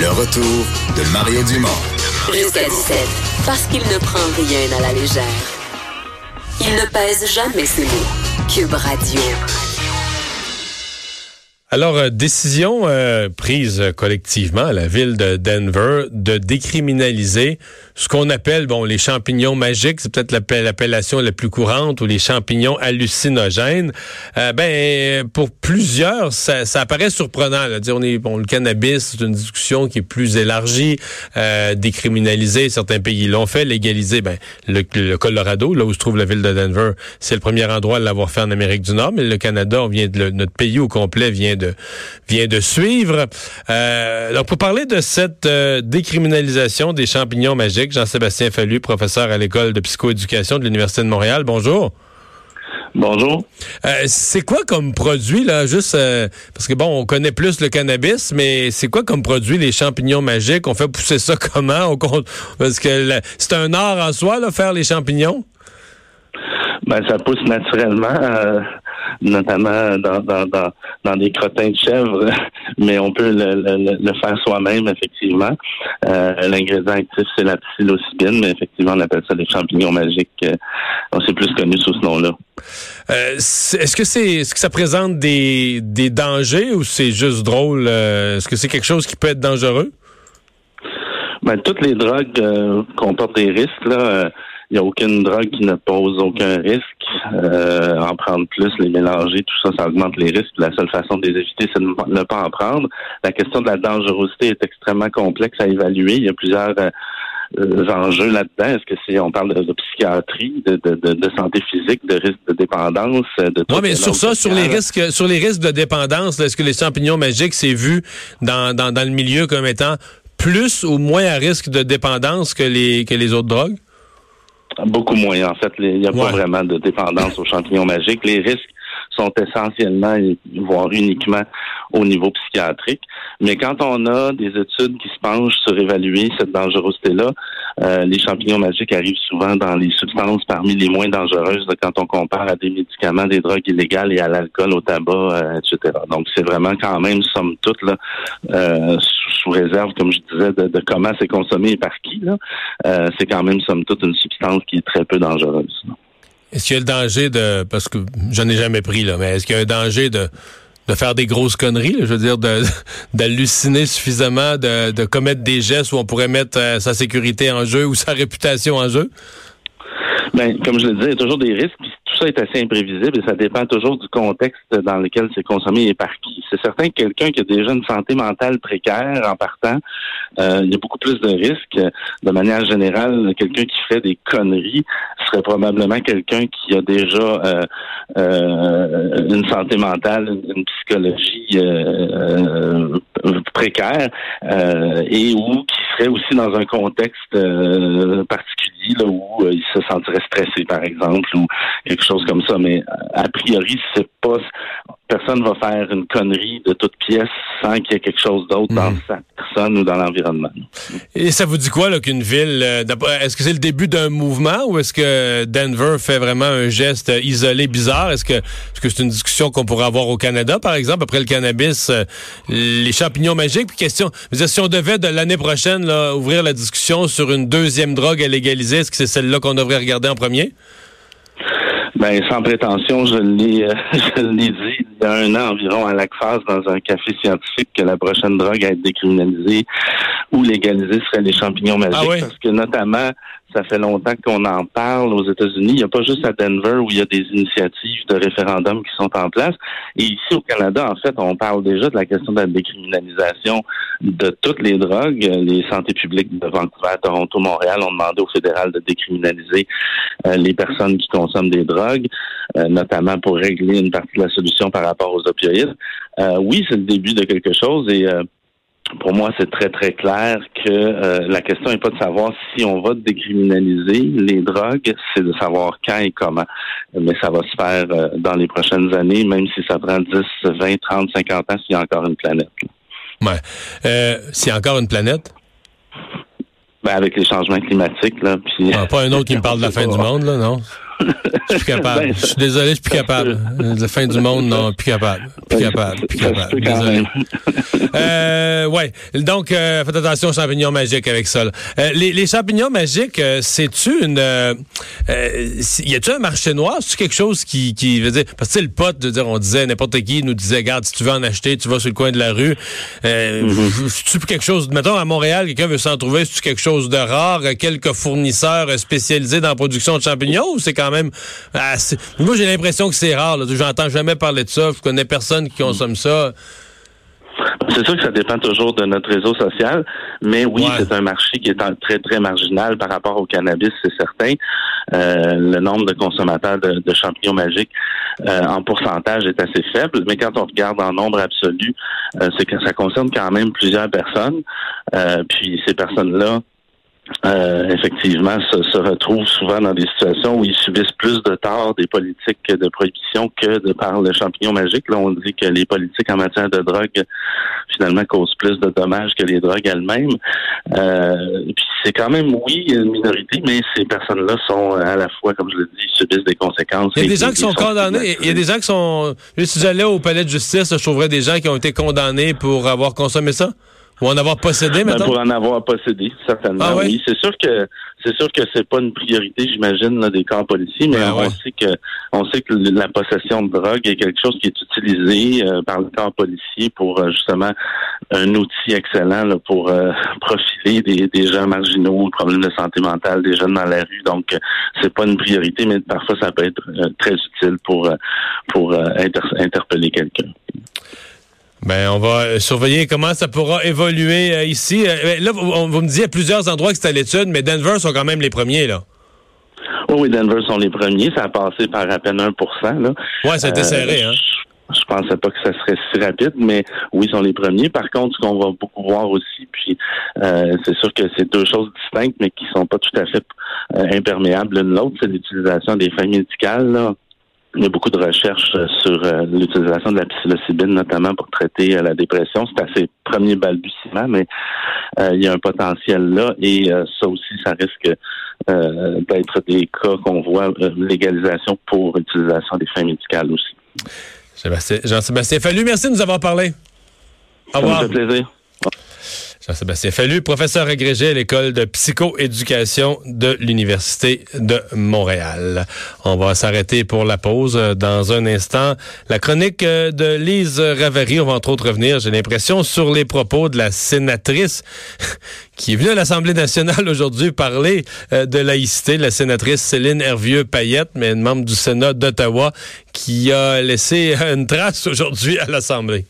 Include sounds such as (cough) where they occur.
Le retour de Mario Dumont. Jusqu'à 17, parce qu'il ne prend rien à la légère. Il ne pèse jamais ses mots. Cube Radio. Alors, euh, décision euh, prise collectivement à la ville de Denver de décriminaliser ce qu'on appelle, bon, les champignons magiques, c'est peut-être l'appellation la plus courante, ou les champignons hallucinogènes. Euh, ben, pour plusieurs, ça, ça apparaît surprenant. Là. On est, bon, le cannabis, c'est une discussion qui est plus élargie, euh, décriminaliser. Certains pays l'ont fait, légaliser. Ben, le, Colorado, là où se trouve la ville de Denver, c'est le premier endroit à l'avoir fait en Amérique du Nord, mais le Canada, on vient de, notre pays au complet vient de vient de suivre. Euh, donc, pour parler de cette euh, décriminalisation des champignons magiques, Jean-Sébastien Fallu, professeur à l'école de psychoéducation de l'Université de Montréal. Bonjour. Bonjour. Euh, c'est quoi comme produit, là, juste parce que bon, on connaît plus le cannabis, mais c'est quoi comme produit les champignons magiques? On fait pousser ça (laughs) comment? parce que c'est un art en soi, là, faire les champignons? Ben, ça pousse naturellement notamment dans, dans, dans, dans, des crottins de chèvre, (laughs) mais on peut le, le, faire soi-même, effectivement. Euh, L'ingrédient actif, c'est la psilocybine, mais effectivement, on appelle ça des champignons magiques. Euh, on s'est plus connu sous ce nom-là. Euh, est-ce que c'est est-ce que ça présente des, des dangers ou c'est juste drôle? Euh, est-ce que c'est quelque chose qui peut être dangereux? Ben, toutes les drogues euh, comportent des risques. Là. Il n'y a aucune drogue qui ne pose aucun risque. Euh, en prendre plus, les mélanger, tout ça, ça augmente les risques. La seule façon de les éviter, c'est de ne pas en prendre. La question de la dangerosité est extrêmement complexe à évaluer. Il y a plusieurs euh, enjeux là-dedans. Est-ce que c'est on parle de, psychiatrie, de, de, de, santé physique, de risque de dépendance, de Non, mais sur ça, sur les risques, sur les risques de dépendance, est-ce que les champignons magiques c'est vu dans, dans, dans le milieu comme étant plus ou moins à risque de dépendance que les que les autres drogues? Beaucoup moins. En fait, il n'y a pas vraiment de dépendance aux champignons magiques. Les risques sont essentiellement, voire uniquement au niveau psychiatrique. Mais quand on a des études qui se penchent sur évaluer cette dangerosité-là, euh, les champignons magiques arrivent souvent dans les substances parmi les moins dangereuses quand on compare à des médicaments, des drogues illégales et à l'alcool, au tabac, euh, etc. Donc c'est vraiment quand même, somme toute, là, euh, sous, réserve, comme je disais, de, comment c'est consommé et par qui. c'est quand même, somme toute, une substance qui est très peu dangereuse. Est-ce qu'il y a le danger de, parce que j'en ai jamais pris, là, mais est-ce qu'il y a un danger de, de faire des grosses conneries, je veux dire, (laughs) d'halluciner suffisamment, de, de, commettre des gestes où on pourrait mettre euh, sa sécurité en jeu ou sa réputation en jeu? Ben, comme je le disais, il y a toujours des risques ça est assez imprévisible et ça dépend toujours du contexte dans lequel c'est consommé et par qui. C'est certain que quelqu'un qui a déjà une santé mentale précaire en partant, euh, il y a beaucoup plus de risques. De manière générale, quelqu'un qui ferait des conneries serait probablement quelqu'un qui a déjà euh, euh, une santé mentale, une, psychologie précaire et ou qui aussi dans un contexte particulier là, où il se sentirait stressé, par exemple, ou quelque chose comme ça. Mais a priori, c'est pas personne va faire une connerie de toute pièce sans qu'il y ait quelque chose d'autre dans hmm. sa personne ou dans l'environnement. Et ça vous dit quoi là qu'une ville euh, est-ce que c'est le début d'un mouvement ou est-ce que Denver fait vraiment un geste isolé bizarre? Est-ce que est-ce que c'est une discussion qu'on pourrait avoir au Canada par exemple après le cannabis euh, les champignons magiques? Puis question si on devait de l'année prochaine là, ouvrir la discussion sur une deuxième drogue à légaliser, est-ce que c'est celle-là qu'on devrait regarder en premier? Ben, sans prétention, je l'ai, euh, (laughs) je l'ai dit il y a un an environ à l'ACFAS dans un café scientifique que la prochaine drogue à être décriminalisée ou légalisée serait les champignons magiques. Ah Parce que notamment, ça fait longtemps qu'on en parle aux États-Unis. Il n'y a pas juste à Denver où il y a des initiatives de référendum qui sont en place. Et ici au Canada, en fait, on parle déjà de la question de la décriminalisation de toutes les drogues. Les santé publiques de Vancouver, Toronto, Montréal ont demandé au fédéral de décriminaliser euh, les personnes qui consomment des drogues, euh, notamment pour régler une partie de la solution par rapport aux opioïdes. Euh, oui, c'est le début de quelque chose et pour moi, c'est très, très clair que euh, la question n'est pas de savoir si on va décriminaliser les drogues, c'est de savoir quand et comment. Mais ça va se faire euh, dans les prochaines années, même si ça prend 10, 20, 30, 50 ans, s'il y a encore une planète. Ouais. Euh, s'il y a encore une planète? Ben, avec les changements climatiques, là. Puis, ah, pas un autre qui me (laughs) parle de la fin du monde, là, non? Je suis capable. Ben, je suis désolé, je suis plus capable. La fin du monde, non, plus capable. Plus capable. Plus capable. Désolé. Euh, ouais. Donc, euh, faites attention aux champignons magiques avec ça. Euh, les, les champignons magiques, c'est-tu une... Y a-tu un marché noir? C'est quelque chose qui, qui veut dire... Parce que le pote, de dire, on disait, n'importe qui nous disait, regarde, si tu veux en acheter, tu vas sur le coin de la rue. Euh, Mm-hmm. C'est-tu quelque chose... Mettons, à Montréal, quelqu'un veut s'en trouver, c'est-tu quelque chose de rare? Quelques fournisseurs spécialisés dans la production de champignons? Ou c'est quand même... assez- Moi, j'ai l'impression que c'est rare. J'entends jamais parler de ça. Je connais personne qui consomme ça. C'est sûr que ça dépend toujours de notre réseau social, mais oui, Ouais. c'est un marché qui est très, très marginal par rapport au cannabis, c'est certain. Euh, le nombre de consommateurs de, de champignons magiques euh, en pourcentage est assez faible, mais quand on regarde en nombre absolu, euh, c'est que ça concerne quand même plusieurs personnes. Puis ces personnes-là, euh, effectivement, se, se retrouvent souvent dans des situations où ils subissent plus de tort des politiques de prohibition que de par le champignon magique. Là, on dit que les politiques en matière de drogue, finalement, causent plus de dommages que les drogues elles-mêmes. Euh, puis c'est quand même, oui, une minorité, mais ces personnes-là sont à la fois, comme je le dis, subissent des conséquences. Il y a des gens qui sont condamnés. Il y a des gens qui sont. Si j'allais au palais de justice, je trouverais des gens qui ont été condamnés pour avoir consommé ça ou en avoir possédé, Ben, maintenant. pour en avoir possédé, certainement. Ah? Oui, c'est sûr que c'est sûr que c'est pas une priorité, j'imagine, des corps policiers, mais Ben on ouais. sait que on sait que la possession de drogue est quelque chose qui est utilisé euh, par le corps policier pour euh, justement un outil excellent là, pour euh, (laughs) profiler des, des gens marginaux, problèmes de santé mentale, des jeunes dans la rue. Donc euh, c'est pas une priorité, mais parfois ça peut être très utile pour pour inter- interpeller quelqu'un. Ben, on va surveiller comment ça pourra évoluer euh, ici. Euh, ben, là, vous, on- vous me disiez à plusieurs endroits que c'était à l'étude, mais Denver sont quand même les premiers, là. Oh oui, Denver sont les premiers. Ça a passé par à peine 1 là. Ouais, ça a été Euh, serré, hein. Je, je pensais pas que ça serait si rapide, mais oui, ils sont les premiers. Par contre, ce qu'on va beaucoup voir aussi, puis euh, c'est sûr que c'est deux choses distinctes, mais qui sont pas tout à fait imperméables l'une l'autre, c'est l'utilisation des fins médicales. Là. Il y a beaucoup de recherches euh, sur euh, l'utilisation de la psilocybine, notamment pour traiter euh, la dépression. C'est à ses premiers balbutiements, mais euh, il y a un potentiel là. Et euh, ça aussi, ça risque euh, d'être des cas qu'on voit légalisation pour utilisation des fins médicales aussi. Sébastien- Jean-Sébastien Fallu, merci de nous avoir parlé. Au Ça me revoir. fait plaisir. Jean-Sébastien Fallu, professeur agrégé à l'école de psychoéducation de l'Université de Montréal. On va s'arrêter pour la pause euh, dans un instant. La chronique euh, de Lise Ravary, on va entre autres revenir, j'ai l'impression, sur les propos de la sénatrice (laughs) qui est venue à l'Assemblée nationale aujourd'hui parler euh, de laïcité, la sénatrice Céline Hervieux-Payette, mais une membre du Sénat d'Ottawa, qui a laissé (laughs) une trace aujourd'hui à l'Assemblée.